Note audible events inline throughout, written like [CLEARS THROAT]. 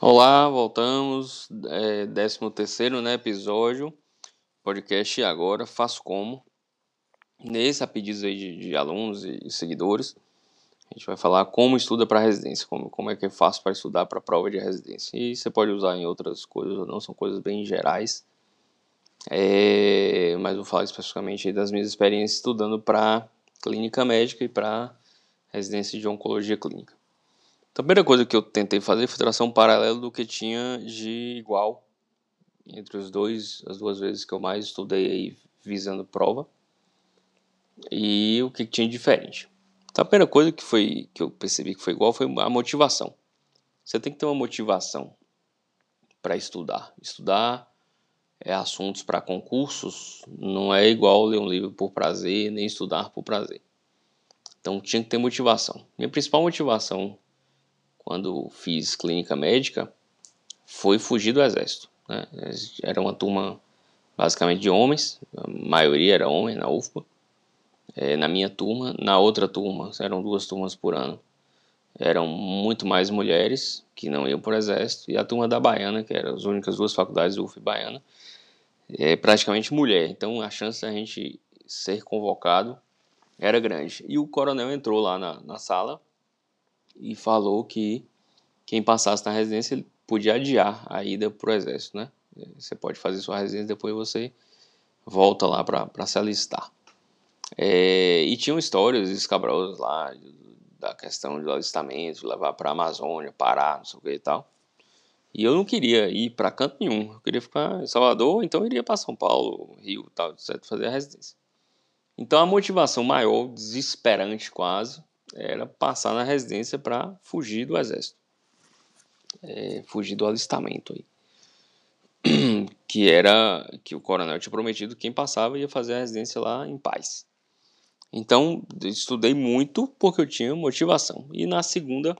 Olá, voltamos. É, 13 terceiro né, episódio, podcast agora, faço como. Nesse, a pedidos de, de, alunos e seguidores, a gente vai falar como estuda para residência, como, como é que eu faço para estudar para a prova de residência. E você pode usar em outras coisas, não são coisas bem gerais, é, mas vou falar especificamente das minhas experiências estudando para clínica médica e para residência de oncologia clínica. Então, a primeira coisa que eu tentei fazer foi traçar um paralelo do que tinha de igual entre os dois, as duas vezes que eu mais estudei aí visando prova e o que tinha de diferente. Então, a primeira coisa que foi que eu percebi que foi igual foi a motivação. Você tem que ter uma motivação para estudar. Estudar é assuntos para concursos não é igual ler um livro por prazer, nem estudar por prazer. Então tinha que ter motivação. Minha principal motivação quando fiz clínica médica, foi fugir do exército. Né? Era uma turma basicamente de homens, a maioria era homem na UFPA. É, na minha turma, na outra turma, eram duas turmas por ano, eram muito mais mulheres que não iam para o exército, e a turma da Baiana, que eram as únicas duas faculdades UF Baiana, é praticamente mulher. Então a chance da gente ser convocado era grande. E o coronel entrou lá na, na sala e falou que quem passasse na residência ele podia adiar a ida para o exército, né? Você pode fazer sua residência depois você volta lá para se alistar. É, e tinham histórias escabrosas lá da questão do alistamento, levar para a Amazônia, Pará, não sei o que e tal. E eu não queria ir para canto nenhum. Eu queria ficar em Salvador, então eu iria para São Paulo, Rio, tal, etc, fazer a residência. Então a motivação maior, desesperante quase, era passar na residência para fugir do exército, é, fugir do alistamento aí. [CLEARS THROAT] que era que o coronel tinha prometido quem passava ia fazer a residência lá em paz. Então, estudei muito porque eu tinha motivação. E na segunda,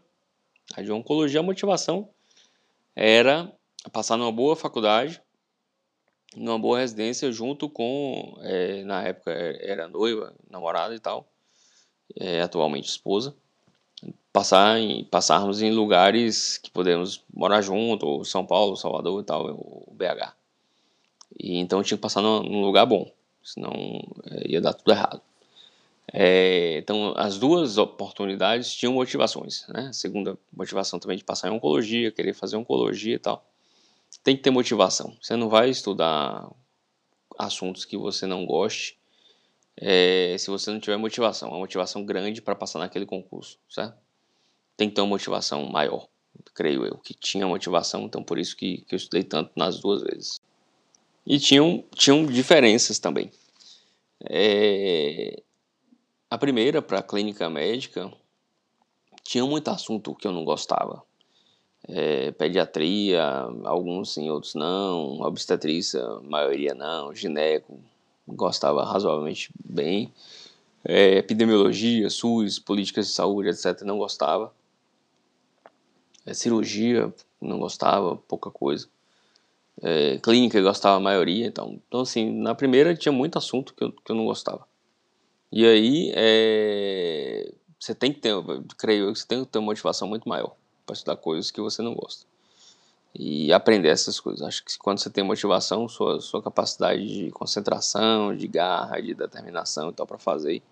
a de oncologia, a motivação era passar numa boa faculdade, numa boa residência, junto com, é, na época era noiva, namorada e tal, é, atualmente esposa, passar em, passarmos em lugares que podemos morar junto, São Paulo, Salvador e tal, o BH. E então tinha que passar num, num lugar bom, senão é, ia dar tudo errado. É, então as duas oportunidades tinham motivações, né? A segunda motivação também de passar em oncologia, querer fazer oncologia e tal. Tem que ter motivação. Você não vai estudar assuntos que você não goste é, se você não tiver motivação, uma motivação grande para passar naquele concurso, certo? Tem que ter uma motivação maior, creio eu, que tinha motivação, então por isso que, que eu estudei tanto nas duas vezes. E tinham, tinham diferenças também. É, a primeira, para a clínica médica, tinha muito assunto que eu não gostava. É, pediatria, alguns sim, outros não, obstetrícia, maioria não, gineco, gostava razoavelmente bem. É, epidemiologia, SUS, políticas de saúde, etc., não gostava. É, cirurgia, não gostava, pouca coisa. É, clínica, gostava a maioria. Então, então, assim, na primeira tinha muito assunto que eu, que eu não gostava. E aí, é, você tem que ter, creio eu, que você tem que ter uma motivação muito maior para estudar coisas que você não gosta e aprender essas coisas. Acho que quando você tem motivação, sua, sua capacidade de concentração, de garra, de determinação e tal para fazer,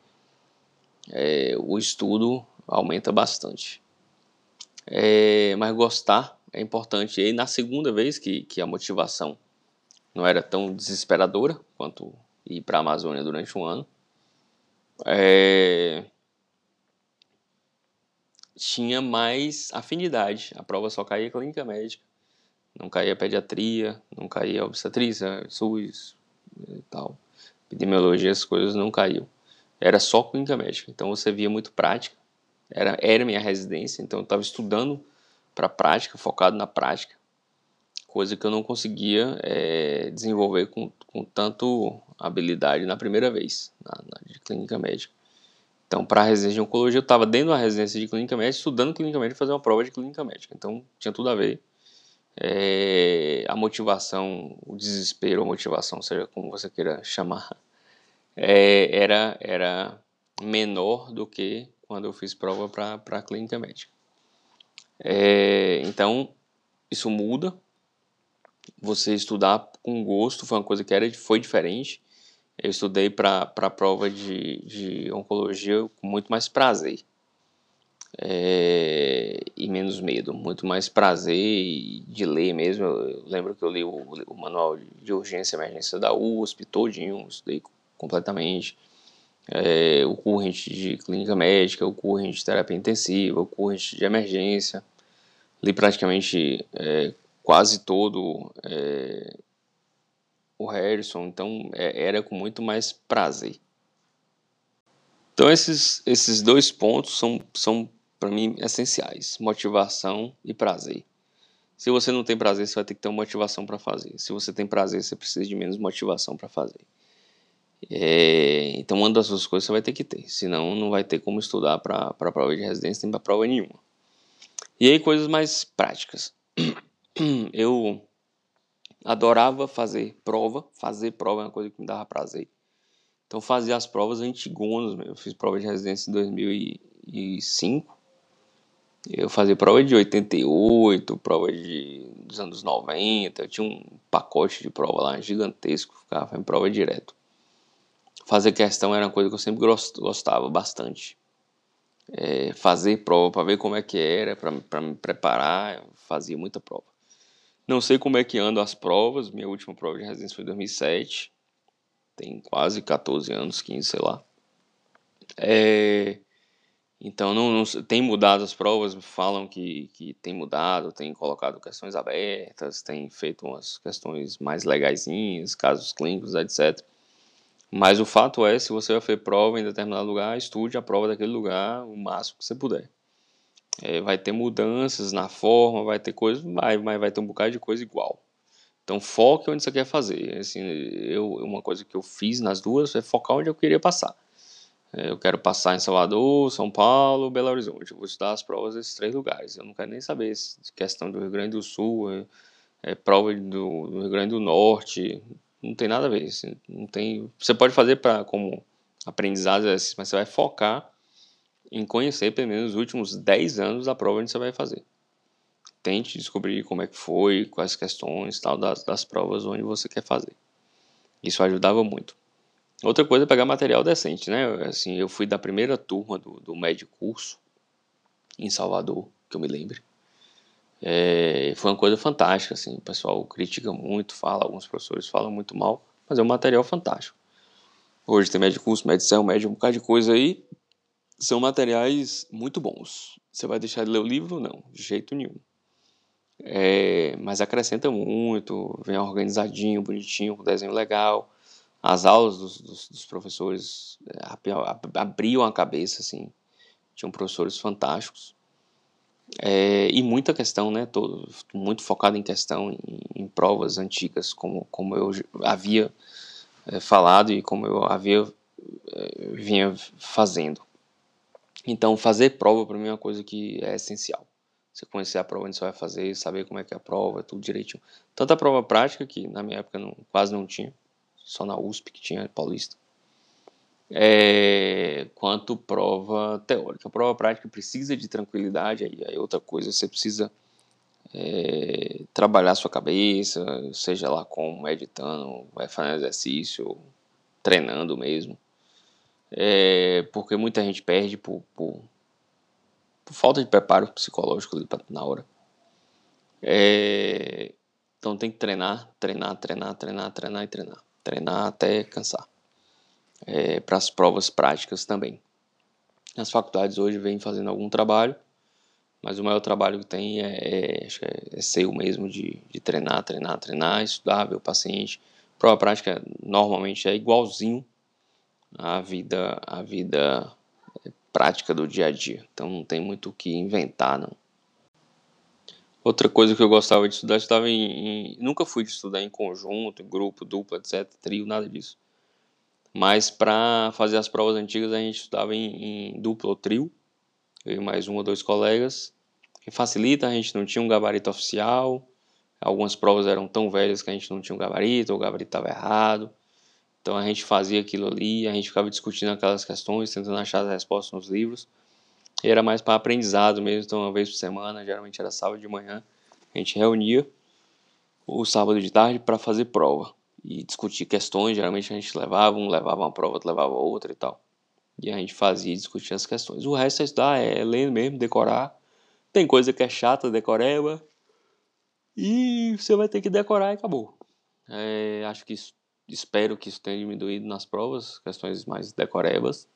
é, o estudo aumenta bastante. É, mas gostar é importante. E aí, na segunda vez que, que a motivação não era tão desesperadora quanto ir para a Amazônia durante um ano, é, tinha mais afinidade. A prova só caía clínica médica não caía pediatria, não caía obstetrícia, SUS e tal. Epidemiologia, as coisas não caíam. Era só clínica médica, então você via muito prática. Era, era minha residência, então eu estava estudando para prática, focado na prática, coisa que eu não conseguia é, desenvolver com, com tanto habilidade na primeira vez, na, na de clínica médica. Então, para a residência de oncologia, eu estava dentro da residência de clínica médica, estudando clínica médica, fazer uma prova de clínica médica. Então, tinha tudo a ver é, a motivação, o desespero, a motivação, seja como você queira chamar, é, era, era menor do que quando eu fiz prova para a clínica médica. É, então, isso muda. Você estudar com gosto foi uma coisa que era, foi diferente. Eu estudei para a prova de, de oncologia com muito mais prazer é, e menos medo, muito mais prazer de ler mesmo. Eu lembro que eu li o, o manual de urgência e emergência da USP todinho, estudei completamente. É, o current de clínica médica, o current de terapia intensiva, o current de emergência. Li praticamente é, quase todo é, o Harrison, então é, era com muito mais prazer. Então esses, esses dois pontos são, são para mim, essenciais: motivação e prazer. Se você não tem prazer, você vai ter que ter uma motivação para fazer. Se você tem prazer, você precisa de menos motivação para fazer. É, então, uma das duas coisas você vai ter que ter, senão não vai ter como estudar para a prova de residência nem para prova nenhuma. E aí, coisas mais práticas. [CLEARS THROAT] Eu adorava fazer prova, fazer prova é uma coisa que me dava prazer. Então, fazia as provas antigonas. Eu fiz prova de residência em 2005 eu fazia prova de 88, prova de, dos anos 90, eu tinha um pacote de prova lá gigantesco, ficava em prova direto. Fazer questão era uma coisa que eu sempre gostava bastante. É, fazer prova para ver como é que era, para me preparar, fazia muita prova. Não sei como é que andam as provas, minha última prova de residência foi em 2007, tem quase 14 anos, 15, sei lá. É, então, não, não, tem mudado as provas, falam que, que tem mudado, tem colocado questões abertas, tem feito umas questões mais legaisinhas, casos clínicos, etc. Mas o fato é, se você vai fazer prova em determinado lugar, estude a prova daquele lugar o máximo que você puder. É, vai ter mudanças na forma, vai ter coisas, vai, mas vai ter um bocado de coisa igual. Então foque onde você quer fazer. Assim, eu, uma coisa que eu fiz nas duas é focar onde eu queria passar. É, eu quero passar em Salvador, São Paulo, Belo Horizonte. Eu vou estudar as provas desses três lugares. Eu não quero nem saber se questão do Rio Grande do Sul, é, é prova do, do, Rio Grande do Norte. Não tem nada a ver. Assim, não tem, você pode fazer para como aprendizado, mas você vai focar em conhecer pelo menos os últimos 10 anos da prova onde você vai fazer. Tente descobrir como é que foi, quais questões tal das, das provas onde você quer fazer. Isso ajudava muito. Outra coisa é pegar material decente, né? Assim, eu fui da primeira turma do, do médio curso em Salvador, que eu me lembre. É, foi uma coisa fantástica, assim, o pessoal critica muito, fala, alguns professores falam muito mal, mas é um material fantástico. Hoje tem médio curso, medição, médio, um bocado de coisa aí, são materiais muito bons. Você vai deixar de ler o livro? Não, de jeito nenhum. É, mas acrescenta muito, vem organizadinho, bonitinho, com desenho legal as aulas dos, dos, dos professores é, abriam a cabeça, assim, tinham professores fantásticos. É, e muita questão, né, todo, muito focado em questão, em, em provas antigas, como, como eu havia é, falado e como eu havia é, vinha fazendo. Então, fazer prova para mim é uma coisa que é essencial. Você conhecer a prova onde você vai fazer, saber como é que é a prova, tudo direitinho. Tanto a prova prática, que na minha época não, quase não tinha, só na USP que tinha Paulista. É, quanto prova teórica. A prova prática precisa de tranquilidade, aí é outra coisa, você precisa é, trabalhar sua cabeça, seja lá como meditando, vai fazendo exercício, treinando mesmo. É, porque muita gente perde por, por, por, falta de preparo psicológico na hora. É, então tem que treinar, treinar, treinar, treinar, treinar e treinar treinar até cansar. É, para as provas práticas também. As faculdades hoje vêm fazendo algum trabalho, mas o maior trabalho que tem é, é, é, é seu mesmo, de, de treinar, treinar, treinar, estudar, ver o paciente. Prova prática normalmente é igualzinho à vida, à vida é, prática do dia a dia. Então não tem muito o que inventar, não. Outra coisa que eu gostava de estudar, estava em, em, Nunca fui de estudar em conjunto, em grupo, dupla, etc., trio, nada disso. Mas para fazer as provas antigas a gente estudava em, em dupla ou trio, eu e mais um ou dois colegas, que facilita, a gente não tinha um gabarito oficial, Algumas provas eram tão velhas que a gente não tinha um gabarito, ou o gabarito estava errado. Então a gente fazia aquilo ali, a gente ficava discutindo aquelas questões, tentando achar as respostas nos livros. E era mais para aprendizado mesmo, então uma vez por semana, geralmente era sábado de manhã, a gente reunia o sábado de tarde para fazer prova e discutir questões. Geralmente a gente levava um, levava uma prova, outro levava outra e tal. E a gente fazia e discutia as questões. O resto é estudar, é ler mesmo, decorar. Tem coisa que é chata, decoreba. E você vai ter que decorar e acabou. É, acho que isso, espero que isso tenha diminuído nas provas, questões mais decorebas.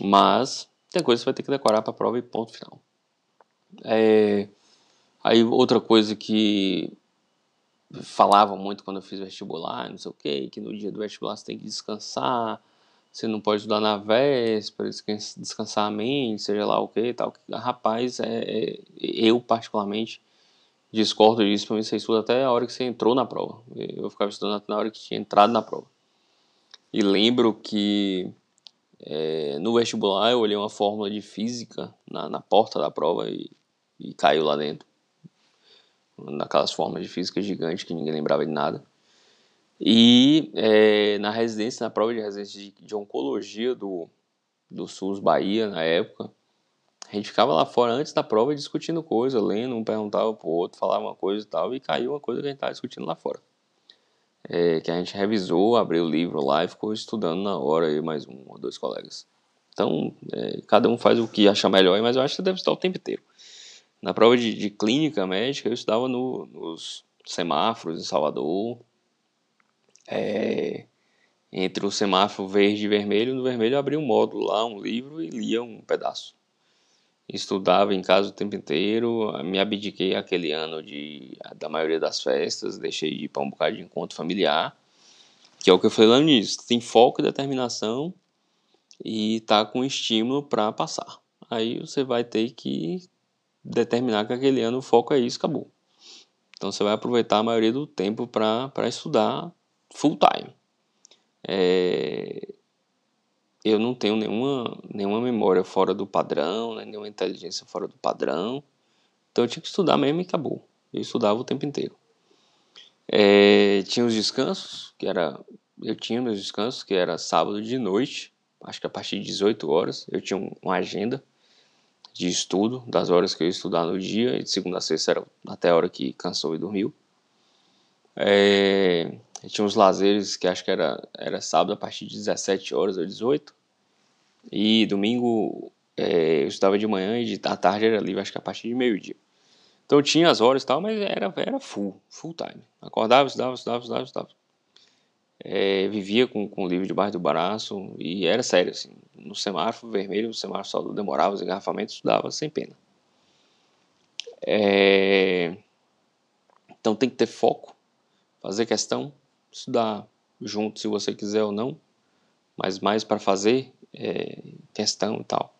Mas tem coisa que você vai ter que decorar para a prova e ponto final. É, aí outra coisa que falavam muito quando eu fiz vestibular, não sei o que, que no dia do vestibular você tem que descansar, você não pode estudar na véspera, descansar a mente, seja lá o que tal. Rapaz, é, é, eu particularmente discordo disso, para mim você estuda até a hora que você entrou na prova. Eu ficava estudando até na hora que tinha entrado na prova. E lembro que é, no vestibular eu olhei uma fórmula de física na, na porta da prova e, e caiu lá dentro naquelas formas de física gigante que ninguém lembrava de nada. E é, na residência, na prova de residência de, de, oncologia do, do SUS Bahia, na época, a gente ficava lá fora antes da prova discutindo coisa, lendo, um perguntava pro outro, falava uma coisa e tal, e caiu uma coisa que a gente estava discutindo lá fora. É, que a gente revisou, abriu o livro lá e ficou estudando na hora, aí mais um ou dois colegas. Então, é, cada um faz o que acha melhor, mas eu acho que deve estar o tempo inteiro. Na prova de, de clínica médica, eu estudava no, nos semáforos em Salvador. É, entre o semáforo verde e vermelho, no vermelho eu abria um módulo lá, um livro e lia um pedaço. Estudava em casa o tempo inteiro, me abdiquei aquele ano de, da maioria das festas, deixei de ir para um bocado de encontro familiar, que é o que eu falei lá no início, tem foco e determinação e tá com estímulo para passar. Aí você vai ter que determinar que aquele ano o foco é isso, acabou. Então você vai aproveitar a maioria do tempo para estudar full time. É, eu não tenho nenhuma, nenhuma memória fora do padrão, né, nenhuma inteligência fora do padrão. Então eu tinha que estudar mesmo e acabou. Eu estudava o tempo inteiro. É, tinha os descansos, que era. Eu tinha meus descansos, que era sábado de noite, acho que a partir de 18 horas. Eu tinha uma agenda de estudo, das horas que eu ia estudar no dia, e de segunda a sexta era até a hora que cansou e dormiu. É, tinha uns lazeres que acho que era, era sábado a partir de 17 horas ou 18. E domingo é, eu estudava de manhã e de, à tarde era livre, acho que a partir de meio-dia. Então tinha as horas e tal, mas era, era full, full time. Acordava, estudava, estudava, estudava, estudava. É, vivia com, com o livro debaixo do braço e era sério, assim. No semáforo vermelho, no semáforo só demorava os engarrafamentos, estudava sem pena. É, então tem que ter foco, fazer questão, estudar junto se você quiser ou não, mas mais para fazer é, questão e tal.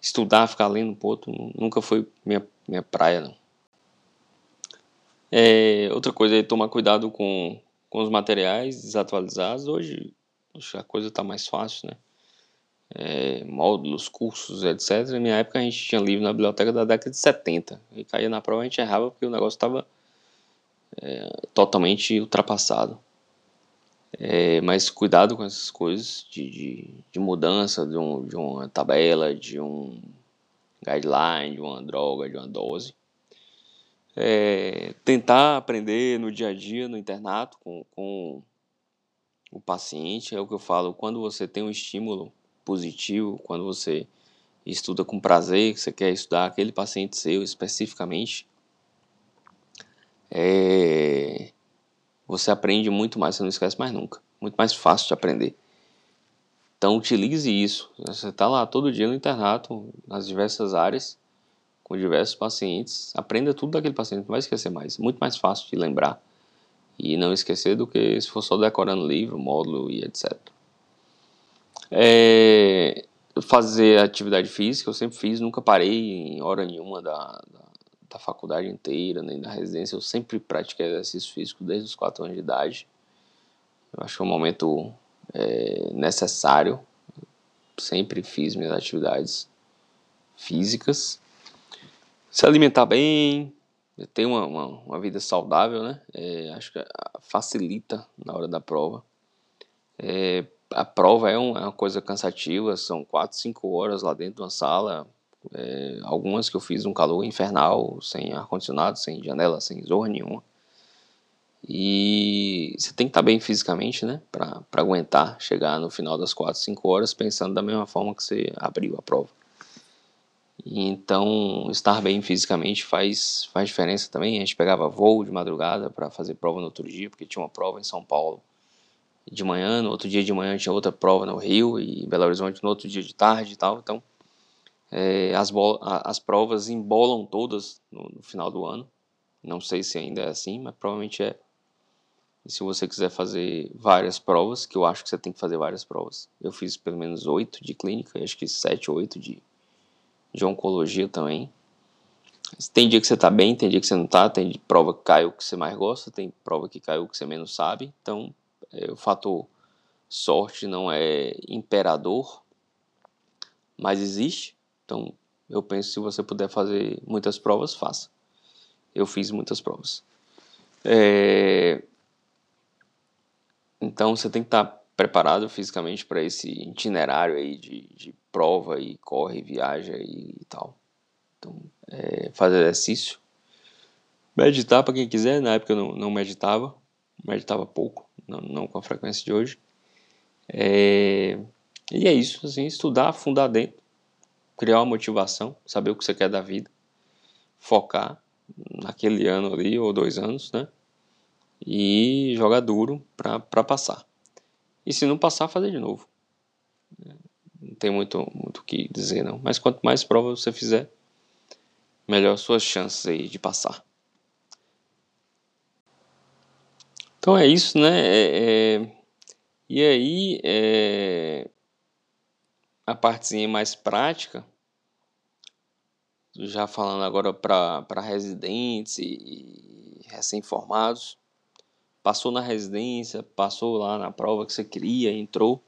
Estudar, ficar lendo um pouco, nunca foi minha, minha praia, não. É, outra coisa é tomar cuidado com com os materiais desatualizados, hoje a coisa está mais fácil, né? É, módulos, cursos, etc. Na minha época a gente tinha livro na biblioteca da década de 70. E caía na prova a gente errava porque o negócio estava é, totalmente ultrapassado. É, mas cuidado com essas coisas de, de, de mudança de, um, de uma tabela, de um guideline, de uma droga, de uma dose é, tentar aprender no dia a dia, no internato, com, com o paciente. É o que eu falo, quando você tem um estímulo positivo, quando você estuda com prazer, que você quer estudar aquele paciente seu especificamente, é, você aprende muito mais, você não esquece mais nunca. Muito mais fácil de aprender. Então utilize isso. Você está lá todo dia no internato, nas diversas áreas, com diversos pacientes, aprenda tudo daquele paciente, não vai esquecer mais. Muito mais fácil de lembrar e não esquecer do que se for só decorando livro, módulo e etc. É, fazer atividade física, eu sempre fiz, nunca parei em hora nenhuma da, da, da faculdade inteira, nem da residência, eu sempre pratiquei exercício físico desde os 4 anos de idade. Eu acho que é um momento é, necessário, sempre fiz minhas atividades físicas se alimentar bem, ter uma, uma, uma vida saudável, né? É, acho que facilita na hora da prova. É, a prova é, um, é, uma coisa cansativa, são 4, 5 horas lá dentro de uma sala. É, algumas que eu fiz um calor infernal, sem ar-condicionado, sem janela, sem zorra nenhuma. E você tem que estar bem fisicamente, né? Para aguentar chegar no final das 4, 5 horas pensando da mesma forma que você abriu a prova. Então, estar bem fisicamente faz, faz diferença também. A gente pegava voo de madrugada para fazer prova no outro dia, porque tinha uma prova em São Paulo de manhã, no outro dia de manhã tinha outra prova no Rio e Belo Horizonte no outro dia de tarde e tal. Então, é, as, as provas embolam todas no, no final do ano. Não sei se ainda é assim, mas provavelmente é. E se você quiser fazer várias provas, que eu acho que você tem que fazer várias provas. Eu fiz pelo menos oito de clínica, acho que sete oito de de oncologia também. Tem dia que você tá bem, tem dia que você não tá, tem prova que caiu que você mais gosta, tem prova que caiu que você menos sabe. Então, é, o fator sorte não é imperador, mas existe. Então, eu penso se você puder fazer muitas provas, faça. Eu fiz muitas provas. É... Então, você tem que estar preparado fisicamente para esse itinerário aí de, de prova e corre, viaja e, tal. Então, é, fazer exercício. Meditar para quem quiser, na época eu não, não meditava, meditava pouco, não, não com a frequência de hoje. É, e é isso, assim, estudar, fundar dentro, criar uma motivação, saber o que você quer da vida, focar naquele ano ali ou dois anos, né? E jogar duro para passar. E se não passar, fazer de novo. Não tem muito muito que dizer não. Mas quanto mais provas você fizer, melhor suas chances aí de passar. Então é isso, né? É, é, e aí, é, a partezinha mais prática, já falando agora para residentes e, recém-formados, passou na residência, passou lá na prova que você queria, entrou.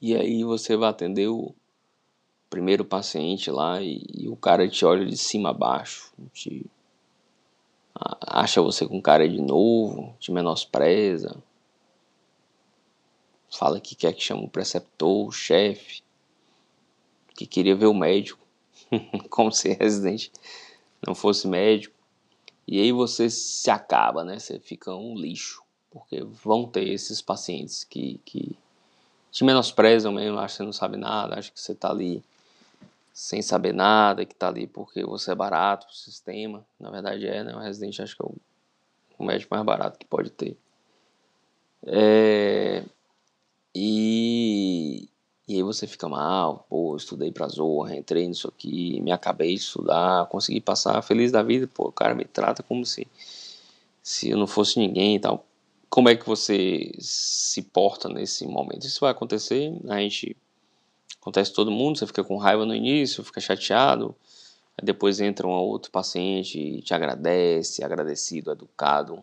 E aí você vai atender o primeiro paciente lá e, e o cara te olha de cima a baixo, te acha você com cara de novo, te menospreza, fala que quer que chame o preceptor, o chefe, que queria ver o médico, [LAUGHS] como se residente não fosse médico. E aí você se acaba, né? Você fica um lixo, porque vão ter esses pacientes que, que te menosprezam mesmo, acham que você não sabe nada, acham que você tá ali sem saber nada, que tá ali porque você é barato pro sistema. Na verdade é, né? O residente acho que é o, o médico mais barato que pode ter. É, e, e aí você fica mal, pô, estudei pra zorra, entrei nisso aqui, me acabei de estudar, consegui passar feliz da vida, pô, o cara me trata como se, se eu não fosse ninguém e tal. Como é que você se porta nesse momento? Isso vai acontecer, a gente acontece todo mundo, você fica com raiva no início, fica chateado, depois entra um outro paciente te agradece, agradecido, educado,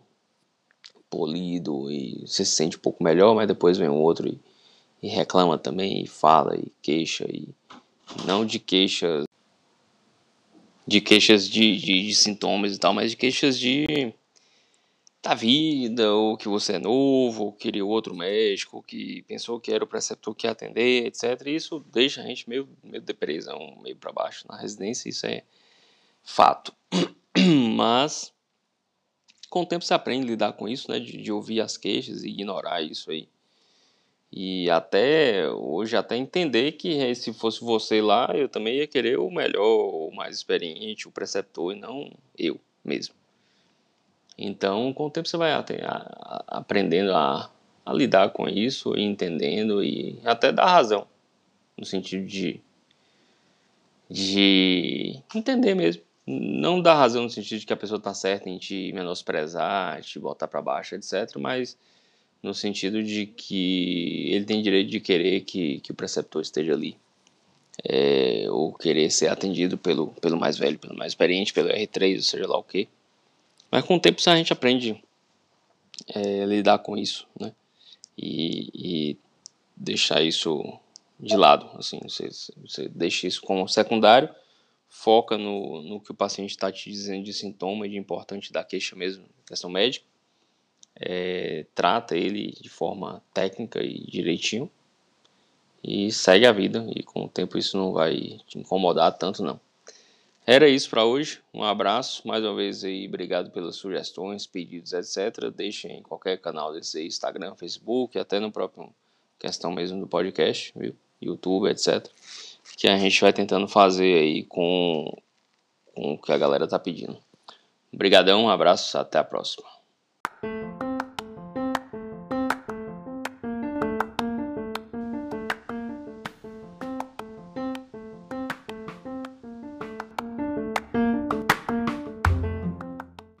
polido e você se sente um pouco melhor, mas depois vem um outro e e reclama também, e fala, e queixa, e não de queixas de queixas de, de, de, sintomas e tal, mas de queixas de da vida, ou que você é novo, ou queria outro médico, que pensou que era o preceptor que ia atender, etc. E isso deixa a gente meio, meio depressão, meio para baixo na residência, isso é fato. [CLEARS THROAT] Mas com o tempo você aprende a lidar com isso, né, de, de ouvir as queixas e ignorar isso aí e até hoje até entender que se fosse você lá, eu também ia querer o melhor, o mais experiente, o preceptor e não eu mesmo. Então, com o tempo você vai até, a, a, aprendendo a, a lidar com isso, e entendendo e até dar razão, no sentido de de entender mesmo. Não dar razão no sentido de que a pessoa está certa em te menosprezar, te botar para baixo, etc. Mas no sentido de que ele tem direito de querer que, que o preceptor esteja ali, é, ou querer ser atendido pelo, pelo mais velho, pelo mais experiente, pelo R3, ou seja lá o que. Mas com o tempo a gente aprende é, a lidar com isso, né? E, e, deixar isso de lado, assim, você, você deixa isso como secundário, foca no, no que o paciente está te dizendo de sintoma e de importante da queixa mesmo, questão médica. É, trata ele de forma técnica e direitinho e segue a vida e com o tempo isso não vai te incomodar tanto não. Era isso para hoje. Um abraço, mais uma vez aí, obrigado pelas sugestões, pedidos, etc. Deixem em qualquer canal desse aí, Instagram, Facebook, até no próprio questão mesmo do podcast, viu? YouTube, etc. Que a gente vai tentando fazer aí com, com o que a galera tá pedindo. Obrigadão, um abraço, até a próxima.